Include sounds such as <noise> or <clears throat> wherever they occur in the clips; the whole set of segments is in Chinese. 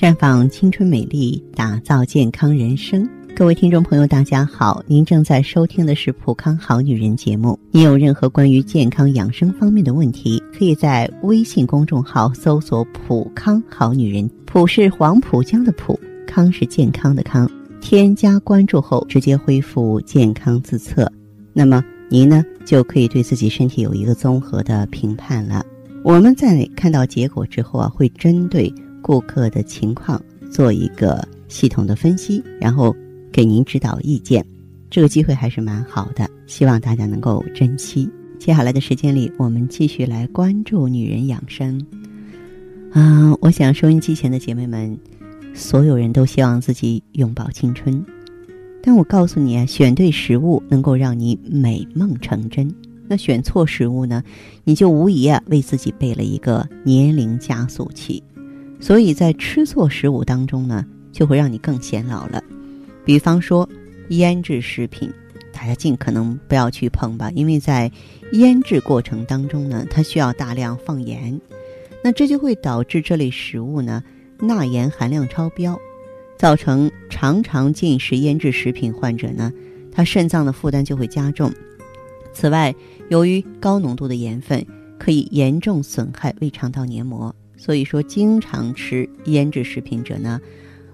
绽放青春美丽，打造健康人生。各位听众朋友，大家好，您正在收听的是《普康好女人》节目。您有任何关于健康养生方面的问题，可以在微信公众号搜索“普康好女人”，普是黄浦江的浦，康是健康的康。添加关注后，直接恢复健康自测，那么您呢就可以对自己身体有一个综合的评判了。我们在看到结果之后啊，会针对。顾客的情况做一个系统的分析，然后给您指导意见，这个机会还是蛮好的，希望大家能够珍惜。接下来的时间里，我们继续来关注女人养生。啊，我想收音机前的姐妹们，所有人都希望自己永葆青春，但我告诉你啊，选对食物能够让你美梦成真，那选错食物呢，你就无疑啊为自己备了一个年龄加速器。所以在吃错食物当中呢，就会让你更显老了。比方说，腌制食品，大家尽可能不要去碰吧，因为在腌制过程当中呢，它需要大量放盐，那这就会导致这类食物呢钠盐含量超标，造成常常进食腌制食品患者呢，他肾脏的负担就会加重。此外，由于高浓度的盐分可以严重损害胃肠道黏膜。所以说，经常吃腌制食品者呢，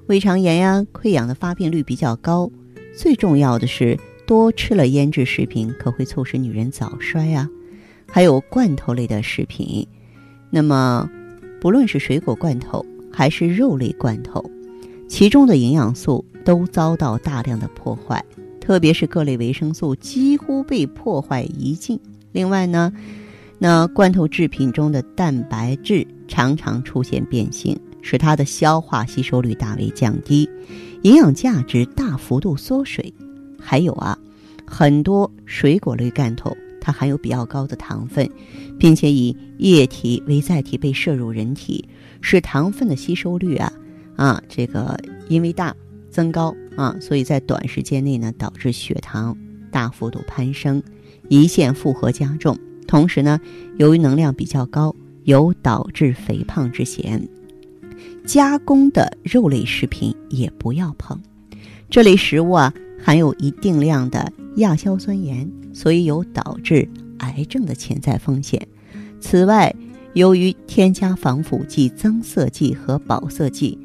胃肠炎呀、溃疡的发病率比较高。最重要的是，多吃了腌制食品可会促使女人早衰啊。还有罐头类的食品，那么不论是水果罐头还是肉类罐头，其中的营养素都遭到大量的破坏，特别是各类维生素几乎被破坏殆尽。另外呢，那罐头制品中的蛋白质。常常出现变性，使它的消化吸收率大为降低，营养价值大幅度缩水。还有啊，很多水果类罐头它含有比较高的糖分，并且以液体为载体被摄入人体，使糖分的吸收率啊啊这个因为大增高啊，所以在短时间内呢导致血糖大幅度攀升，胰腺负荷加重。同时呢，由于能量比较高。有导致肥胖之嫌，加工的肉类食品也不要碰。这类食物啊，含有一定量的亚硝酸盐，所以有导致癌症的潜在风险。此外，由于添加防腐剂、增色剂和保色剂，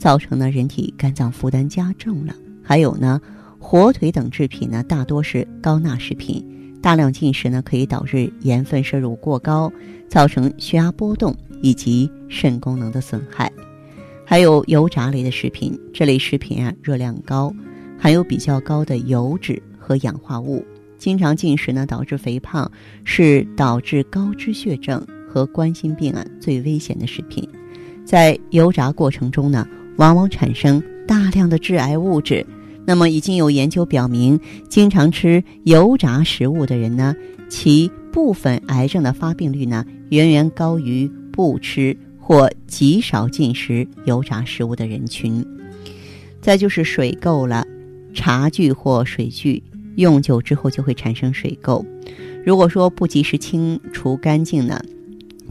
造成呢人体肝脏负担加重了。还有呢，火腿等制品呢，大多是高钠食品。大量进食呢，可以导致盐分摄入过高，造成血压波动以及肾功能的损害。还有油炸类的食品，这类食品啊热量高，含有比较高的油脂和氧化物。经常进食呢，导致肥胖，是导致高脂血症和冠心病啊最危险的食品。在油炸过程中呢，往往产生大量的致癌物质。那么已经有研究表明，经常吃油炸食物的人呢，其部分癌症的发病率呢，远远高于不吃或极少进食油炸食物的人群。再就是水垢了，茶具或水具用久之后就会产生水垢，如果说不及时清除干净呢，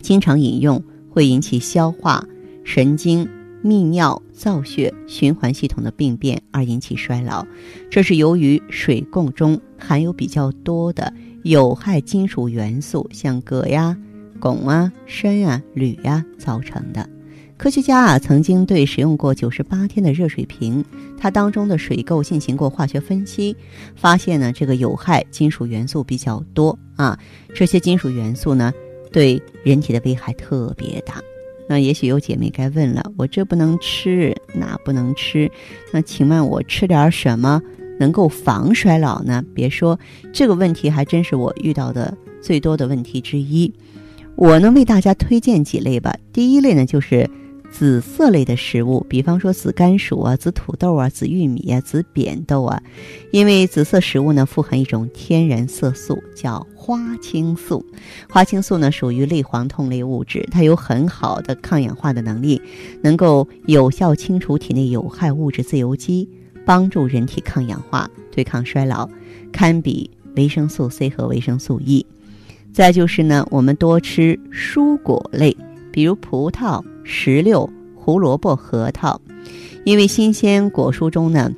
经常饮用会引起消化、神经。泌尿、造血、循环系统的病变而引起衰老，这是由于水垢中含有比较多的有害金属元素，像铬呀、汞啊、砷啊、铝呀造成的。科学家啊曾经对使用过九十八天的热水瓶，它当中的水垢进行过化学分析，发现呢这个有害金属元素比较多啊，这些金属元素呢对人体的危害特别大。那也许有姐妹该问了，我这不能吃，那不能吃，那请问我吃点什么能够防衰老呢？别说这个问题，还真是我遇到的最多的问题之一。我呢为大家推荐几类吧。第一类呢就是。紫色类的食物，比方说紫甘薯啊、紫土豆啊、紫玉米啊、紫扁豆啊，因为紫色食物呢富含一种天然色素，叫花青素。花青素呢属于类黄酮类物质，它有很好的抗氧化的能力，能够有效清除体内有害物质自由基，帮助人体抗氧化、对抗衰老，堪比维生素 C 和维生素 E。再就是呢，我们多吃蔬果类，比如葡萄。石榴、胡萝卜、核桃，因为新鲜果蔬中呢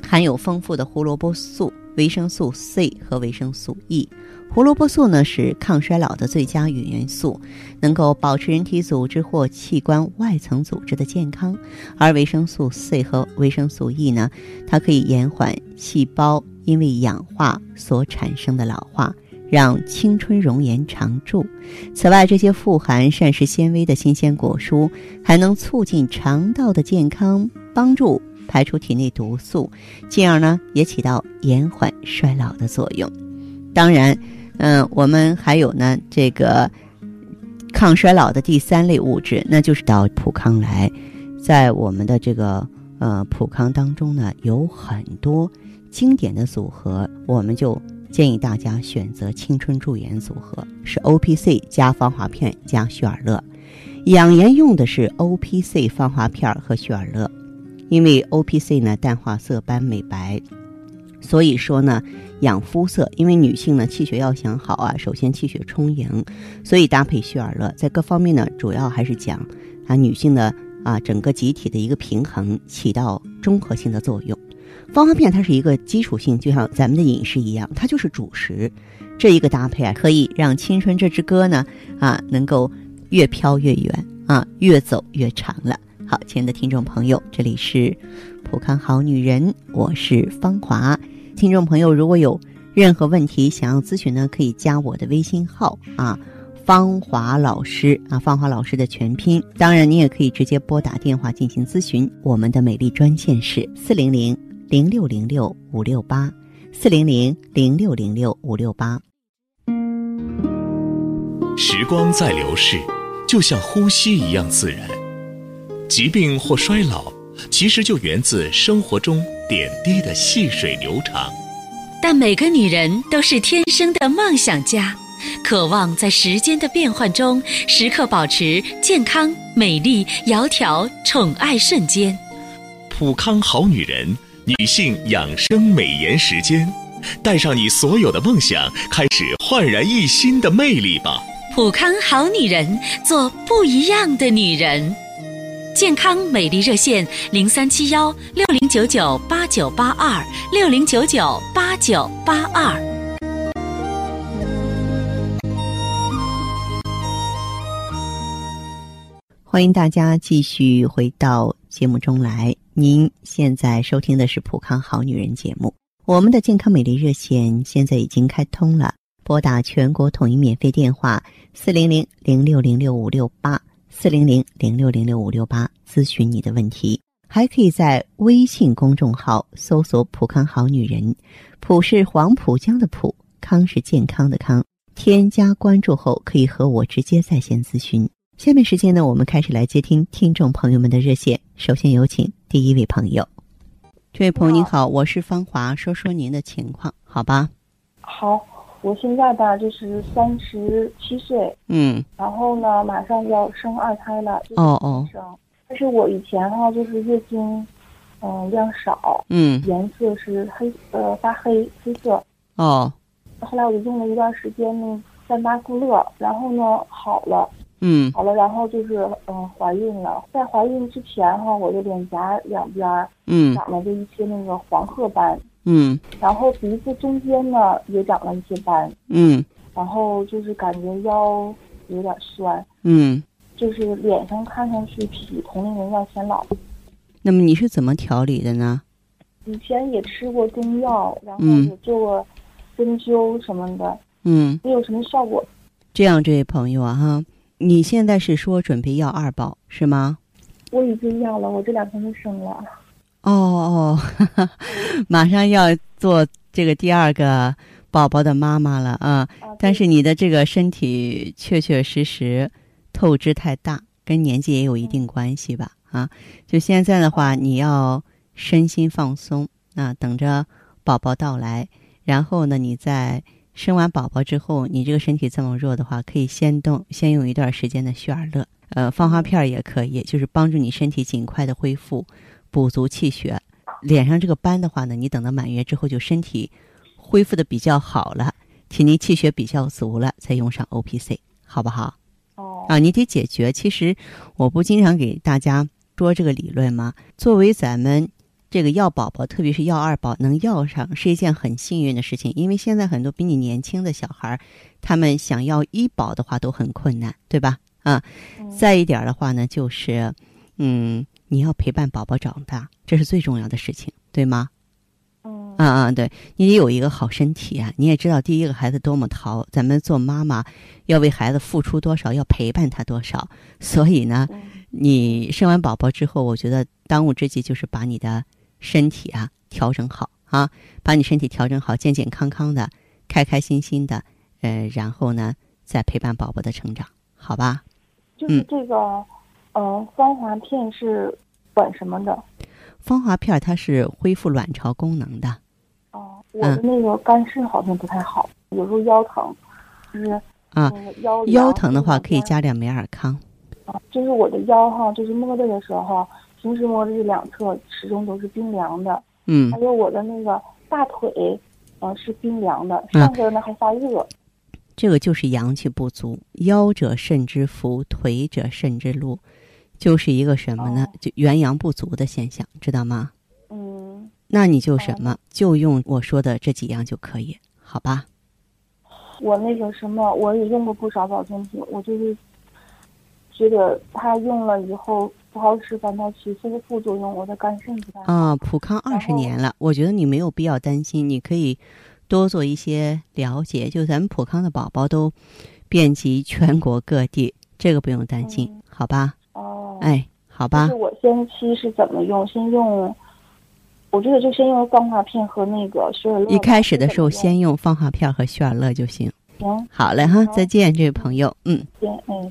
含有丰富的胡萝卜素、维生素 C 和维生素 E。胡萝卜素呢是抗衰老的最佳元元素，能够保持人体组织或器官外层组织的健康；而维生素 C 和维生素 E 呢，它可以延缓细胞因为氧化所产生的老化，让青春容颜常驻。此外，这些富含膳食纤维的新鲜果蔬还能促进肠道的健康，帮助排出体内毒素，进而呢也起到延缓衰老的作用。当然。嗯，我们还有呢，这个抗衰老的第三类物质，那就是到普康来。在我们的这个呃普康当中呢，有很多经典的组合，我们就建议大家选择青春驻颜组合，是 O P C 加芳华片加旭尔乐。养颜用的是 O P C 芳华片和旭尔乐，因为 O P C 呢淡化色斑美白。所以说呢，养肤色，因为女性呢气血要想好啊，首先气血充盈，所以搭配旭尔乐，在各方面呢，主要还是讲啊女性的啊整个集体的一个平衡，起到综合性的作用。芳华片它是一个基础性，就像咱们的饮食一样，它就是主食。这一个搭配啊，可以让青春这支歌呢啊能够越飘越远啊，越走越长了。好，亲爱的听众朋友，这里是普康好女人，我是芳华。听众朋友，如果有任何问题想要咨询呢，可以加我的微信号啊，芳华老师啊，芳华老师的全拼。当然，你也可以直接拨打电话进行咨询。我们的美丽专线是四零零零六零六五六八，四零零零六零六五六八。时光在流逝，就像呼吸一样自然。疾病或衰老，其实就源自生活中。点滴的细水流长，但每个女人都是天生的梦想家，渴望在时间的变换中时刻保持健康、美丽、窈窕、宠爱瞬间。普康好女人，女性养生美颜时间，带上你所有的梦想，开始焕然一新的魅力吧！普康好女人，做不一样的女人。健康美丽热线零三七幺六零九九八九八二六零九九八九八二。欢迎大家继续回到节目中来。您现在收听的是《普康好女人》节目。我们的健康美丽热线现在已经开通了，拨打全国统一免费电话四零零零六零六五六八。四零零零六零六五六八咨询你的问题，还可以在微信公众号搜索“浦康好女人”，浦是黄浦江的浦，康是健康的康。添加关注后，可以和我直接在线咨询。下面时间呢，我们开始来接听听众朋友们的热线。首先有请第一位朋友，这位朋友您好，我是芳华，说说您的情况，好吧？好。我现在吧，就是三十七岁，嗯，然后呢，马上要生二胎了，哦哦，生，但是我以前哈就是月经，嗯，量少，嗯，颜色是黑，呃，发黑黑色，哦，后来我就用了一段时间呢，三八固乐，然后呢好了，嗯，好了，然后就是嗯怀孕了，在怀孕之前哈，我的脸颊两边，嗯，长了这一些那个黄褐斑。嗯，然后鼻子中间呢也长了一些斑，嗯，然后就是感觉腰有点酸，嗯，就是脸上看上去比同龄人要显老。那么你是怎么调理的呢？以前也吃过中药，然后也做过针灸什么的，嗯，没有什么效果。这样，这位朋友啊，哈，你现在是说准备要二宝是吗？我已经要了，我这两天就生了。哦哦，<laughs> 马上要做这个第二个宝宝的妈妈了啊！但是你的这个身体确确实实透支太大，跟年纪也有一定关系吧？啊，就现在的话，你要身心放松啊，等着宝宝到来。然后呢，你在生完宝宝之后，你这个身体这么弱的话，可以先动，先用一段时间的旭尔乐，呃，芳华片也可以，就是帮助你身体尽快的恢复。补足气血，脸上这个斑的话呢，你等到满月之后就身体恢复的比较好了，体内气血比较足了，再用上 O P C，好不好？哦。啊，你得解决。其实我不经常给大家说这个理论吗？作为咱们这个要宝宝，特别是要二宝能要上，是一件很幸运的事情。因为现在很多比你年轻的小孩，他们想要一宝的话都很困难，对吧？啊，再一点的话呢，就是，嗯，你要陪伴宝宝长大，这是最重要的事情，对吗？嗯，啊啊，对，你得有一个好身体啊！你也知道，第一个孩子多么淘，咱们做妈妈要为孩子付出多少，要陪伴他多少。所以呢，你生完宝宝之后，我觉得当务之急就是把你的身体啊调整好啊，把你身体调整好，健健康康的，开开心心的，呃，然后呢，再陪伴宝宝的成长，好吧？就是这个，嗯，芳华片是管什么的？芳华片它是恢复卵巢功能的。哦，我的那个肝肾好像不太好，有时候腰疼，就是啊，腰腰疼的话可以加点美尔康。啊，就是我的腰哈，就是摸着的时候，平时摸的这两侧始终都是冰凉的。嗯。还有我的那个大腿，呃，是冰凉的，上身呢还发热。这个就是阳气不足，腰者肾之福，腿者肾之禄，就是一个什么呢？就元阳不足的现象，知道吗？嗯。那你就什么？就用我说的这几样就可以，好吧？我那个什么，我也用过不少保健品，我就是觉得它用了以后不好使，反倒起这个副作用，我的肝肾不太好。啊，普康二十年了，我觉得你没有必要担心，你可以。多做一些了解，就咱们普康的宝宝都遍及全国各地，这个不用担心，好吧？哦，哎，好吧。是我先期是怎么用？先用，我觉得就先用放化片和那个雪尔乐。一开始的时候，先用放化片和雪尔乐就行。行，好嘞哈，再见，这位朋友，嗯。见，嗯。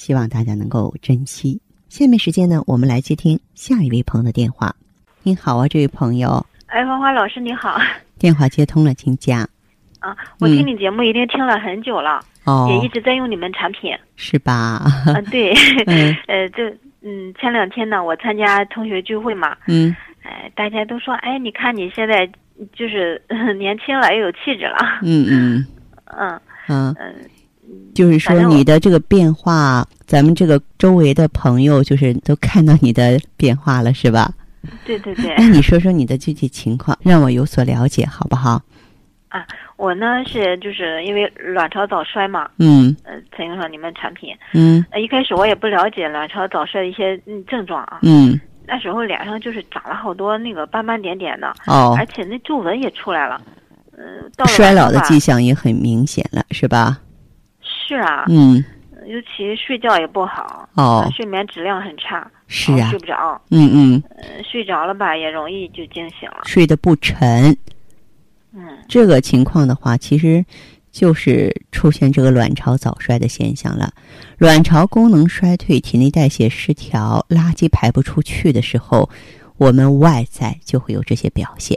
希望大家能够珍惜。下面时间呢，我们来接听下一位朋友的电话。您好啊，这位朋友。哎，花花老师你好。电话接通了，请讲。啊，我听你节目已经听了很久了，也一直在用你们产品，是吧？嗯，对，<laughs> 呃，这嗯，前两天呢，我参加同学聚会嘛，嗯，哎，大家都说，哎，你看你现在就是 <laughs> 年轻了，又有气质了，嗯嗯嗯嗯嗯，<laughs> 就是说你的这个变化，咱们这个周围的朋友就是都看到你的变化了，是吧？对对对。那你说说你的具体情况，让我有所了解，好不好？啊，我呢是就是因为卵巢早衰嘛，嗯，呃，采用上你们产品，嗯，呃，一开始我也不了解卵巢早衰的一些嗯症状啊，嗯，那时候脸上就是长了好多那个斑斑点点的，哦，而且那皱纹也出来了，嗯，衰老的迹象也很明显了，是吧？是啊，嗯，尤其睡觉也不好，哦，睡眠质量很差，是啊，睡不着，嗯嗯，呃，睡着了吧也容易就惊醒了，睡得不沉。嗯，这个情况的话，其实就是出现这个卵巢早衰的现象了。卵巢功能衰退、体内代谢失调、垃圾排不出去的时候，我们外在就会有这些表现。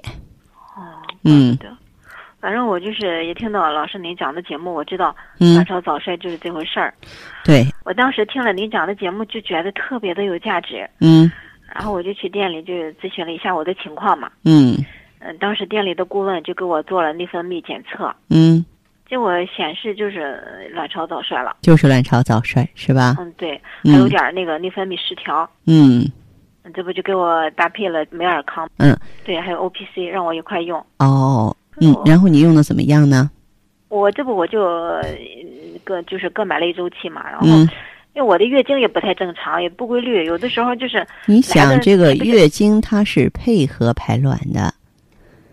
哦，嗯，反正我就是也听到老师您讲的节目，我知道嗯卵巢早衰就是这回事儿。对，我当时听了您讲的节目，就觉得特别的有价值，嗯然后我就去店里就咨询了一下我的情况嘛。嗯嗯，当时店里的顾问就给我做了内分泌检测，嗯，结果显示就是卵巢早衰了。就是卵巢早衰是吧？嗯，对，嗯还有点儿那个内分泌失调。嗯这不就给我搭配了美尔康？嗯，对，还有 O P C 让我一块用。哦嗯，然后你用的怎么样呢？我这不我就呃各就是各买了一周期嘛，然后嗯，因为我的月经也不太正常，也不规律，有的时候就是你想这个月经它是配合排卵的，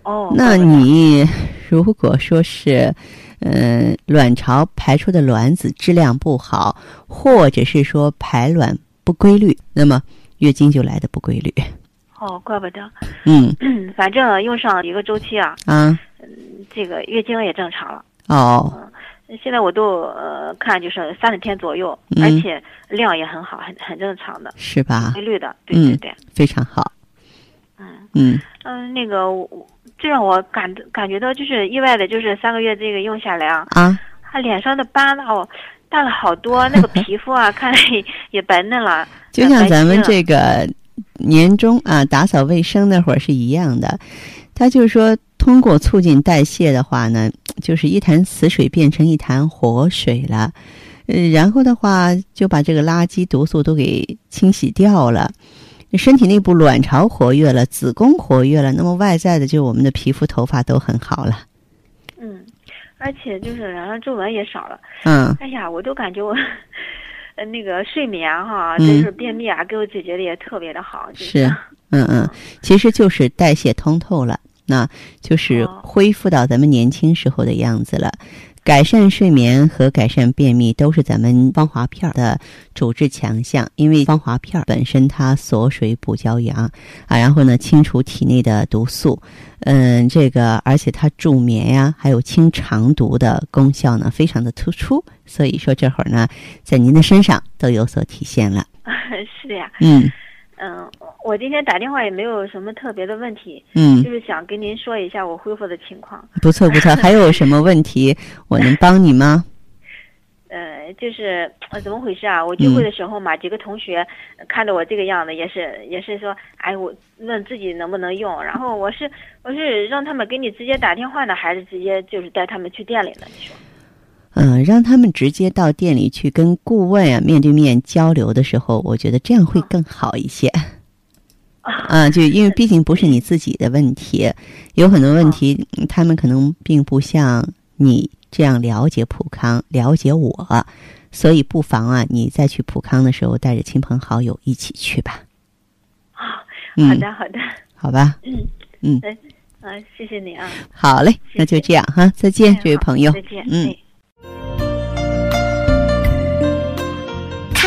哦，那你如果说是，呃，卵巢排出的卵子质量不好，或者是说排卵不规律，那么月经就来的不规律。哦，怪不得，嗯 <clears throat> 反正用上一个周期啊，啊这个月经也正常了。哦现在我都呃看就是三十天左右，嗯而且量也很好，很很正常的，是吧规？律的，对对嗯对，非常好。嗯嗯嗯，那个我这让我感感觉到就是意外的，就是三个月这个用下来啊，啊他脸上的斑呐，哦，大了好多，那个皮肤啊，<laughs> 看着也也白嫩了。就像咱们这个年终啊打扫卫生那会儿是一样的，他就是说通过促进代谢的话呢，就是一潭死水变成一潭活水了，呃，然后的话就把这个垃圾毒素都给清洗掉了。身体内部卵巢活跃了，子宫活跃了，那么外在的就我们的皮肤、头发都很好了。嗯，而且就是脸上皱纹也少了。嗯哎呀，我都感觉我。呃，那个睡眠哈，嗯就是便秘啊，给我解决的也特别的好。就是嗯嗯，其实就是代谢通透了，那就是哦恢复到咱们年轻时候的样子了。改善睡眠和改善便秘都是咱们芳华片儿的主治强项，因为芳华片儿本身它锁水补胶阳啊，然后呢清除体内的毒素，嗯，这个而且它助眠呀，还有清肠毒的功效呢非常的突出，所以说这会儿呢在您的身上都有所体现了。<laughs> 是的呀，嗯嗯，我今天打电话也没有什么特别的问题，嗯就，是想跟您说一下我恢复的情况。不错不错，还有什么问题 <laughs> 我能帮你吗？呃，就是呃怎么回事啊？我聚会的时候嘛，几个同学呃看着我这个样子，也是也是说，哎，我问自己能不能用。然后我是我是让他们给你直接打电话呢，还是直接就是带他们去店里呢？你说？嗯，让他们直接到店里去跟顾问啊面对面交流的时候，我觉得这样会更好一些。啊，就因为 <laughs> 毕竟不是你自己的问题，有很多问题，嗯他们可能并不像你这样了解普康、了解我，所以不妨啊，你再去普康的时候，带着亲朋好友一起去吧。好的好的，好吧，嗯。嗯，嗯，谢谢你啊，好嘞，那就这样哈，再见，这位朋友。再见，嗯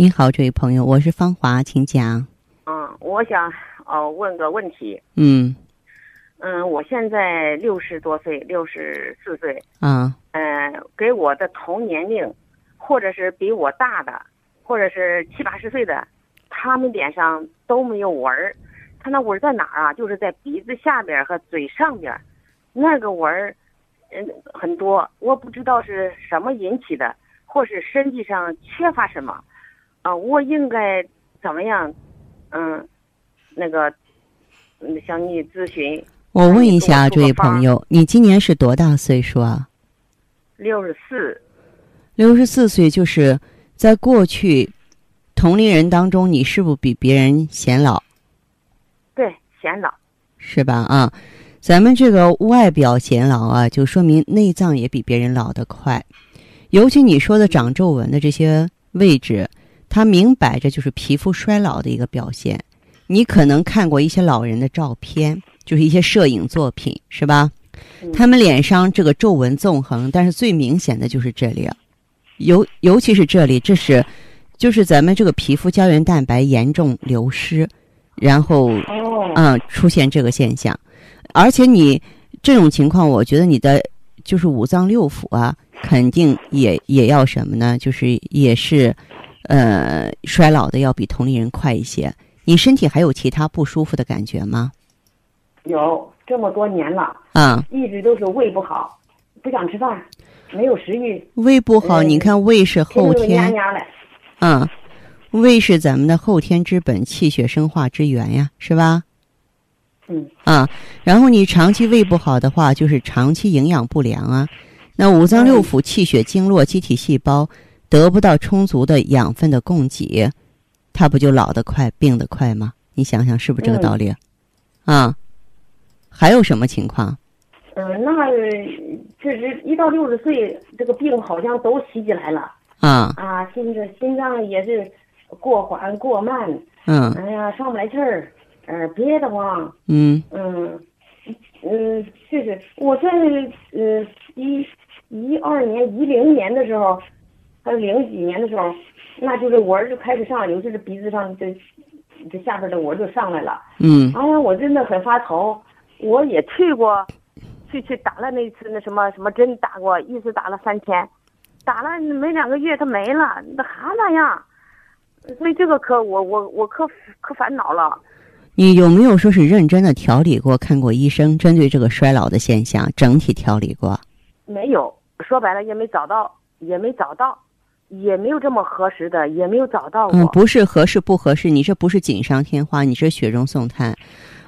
您好，这位朋友，我是芳华，请讲。嗯，我想哦问个问题。嗯嗯，我现在六十多岁，六十四岁。啊嗯、给我的同年龄，或者是比我大的，或者是七八十岁的，他们脸上都没有纹儿。他那纹儿在哪儿啊？就是在鼻子下边儿和嘴上边儿，那个纹儿，嗯，很多。我不知道是什么引起的，或是身体上缺乏什么。啊、我应该怎么样？嗯，那个，嗯，向你咨询。我问一下，这位朋友，你今年是多大岁数啊？六十四。六十四岁就是在过去同龄人当中，你是不是比别人显老？对，显老。是吧？啊，咱们这个外表显老啊，就说明内脏也比别人老得快。尤其你说的长皱纹的这些位置，它明摆着就是皮肤衰老的一个表现。你可能看过一些老人的照片，就是一些摄影作品，是吧？他们脸上这个皱纹纵横，但是最明显的就是这里，尤尤其是这里，这是就是咱们这个皮肤胶原蛋白严重流失，然后嗯出现这个现象，而且你这种情况，我觉得你的就是五脏六腑啊，肯定也也要什么呢？就是也是呃衰老的要比同龄人快一些。你身体还有其他不舒服的感觉吗？有这么多年了，啊，一直都是胃不好，不想吃饭，没有食欲。胃不好，你看胃是后天，嗯，胃是咱们的后天之本，气血生化之源呀，是吧？嗯。啊，然后你长期胃不好的话，就是长期营养不良啊。那五脏六腑、气血经络、机体细胞得不到充足的养分的供给，它不就老得快、病得快吗？你想想，是不是这个道理？啊。还有什么情况？嗯，那确实一到六十岁，这个病好像都袭击来了。啊啊，心这心脏也是过缓过慢。嗯。哎呀，上不来气儿，呃，憋得慌。嗯。嗯嗯，确实我在呃一一二年、一零年的时候，还有零几年的时候，那就是我儿子开始上，尤其是鼻子上这这下边的纹就上来了。嗯。哎呀，我真的很发愁。我也去过，去去打了那次那什么什么针，打过一次打了三千，打了没两个月它没了，那还那样，所以这个可我我我可可烦恼了。你有没有说是认真的调理过，看过医生，针对这个衰老的现象整体调理过？没有，说白了也没找到，也没找到，也没有这么合适的，也没有找到过。嗯，不是合适不合适，你这不是锦上添花，你是雪中送炭。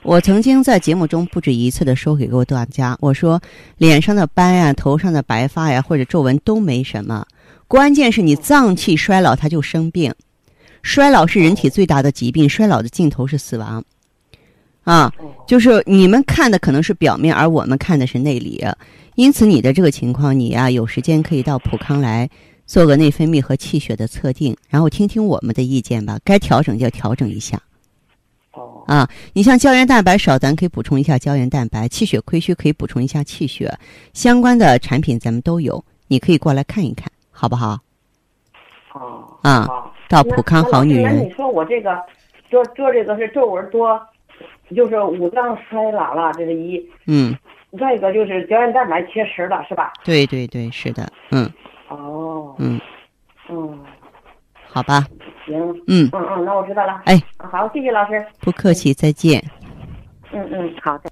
我曾经在节目中不止一次的说给过大家，我说脸上的斑呀、头上的白发呀或者皱纹都没什么，关键是你脏器衰老，它就生病。衰老是人体最大的疾病，衰老的尽头是死亡。啊，就是你们看的可能是表面，而我们看的是内里。因此，你的这个情况，你呀有时间可以到普康来做个内分泌和气血的测定，然后听听我们的意见吧。该调整就调整一下。哦，啊，你像胶原蛋白少，咱可以补充一下胶原蛋白；气血亏虚，可以补充一下气血。相关的产品咱们都有，你可以过来看一看，好不好？哦，啊，到普康好女人。那你说我这个做做这个是皱纹多，就是五脏衰老了，这是一。嗯。再一个就是胶原蛋白缺失了，是吧？对对对，是的，嗯。哦。嗯。嗯。好吧。行。嗯。嗯嗯，那我知道了。哎。好，谢谢老师。不客气，再见。嗯嗯，好的。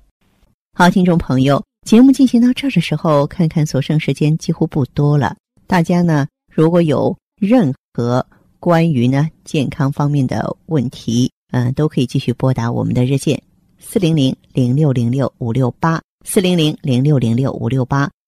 好，听众朋友，节目进行到这儿的时候，看看所剩时间几乎不多了。大家呢，如果有任何关于呢健康方面的问题，嗯，都可以继续拨打我们的热线四零零零六零六五六八四零零零六零六五六八，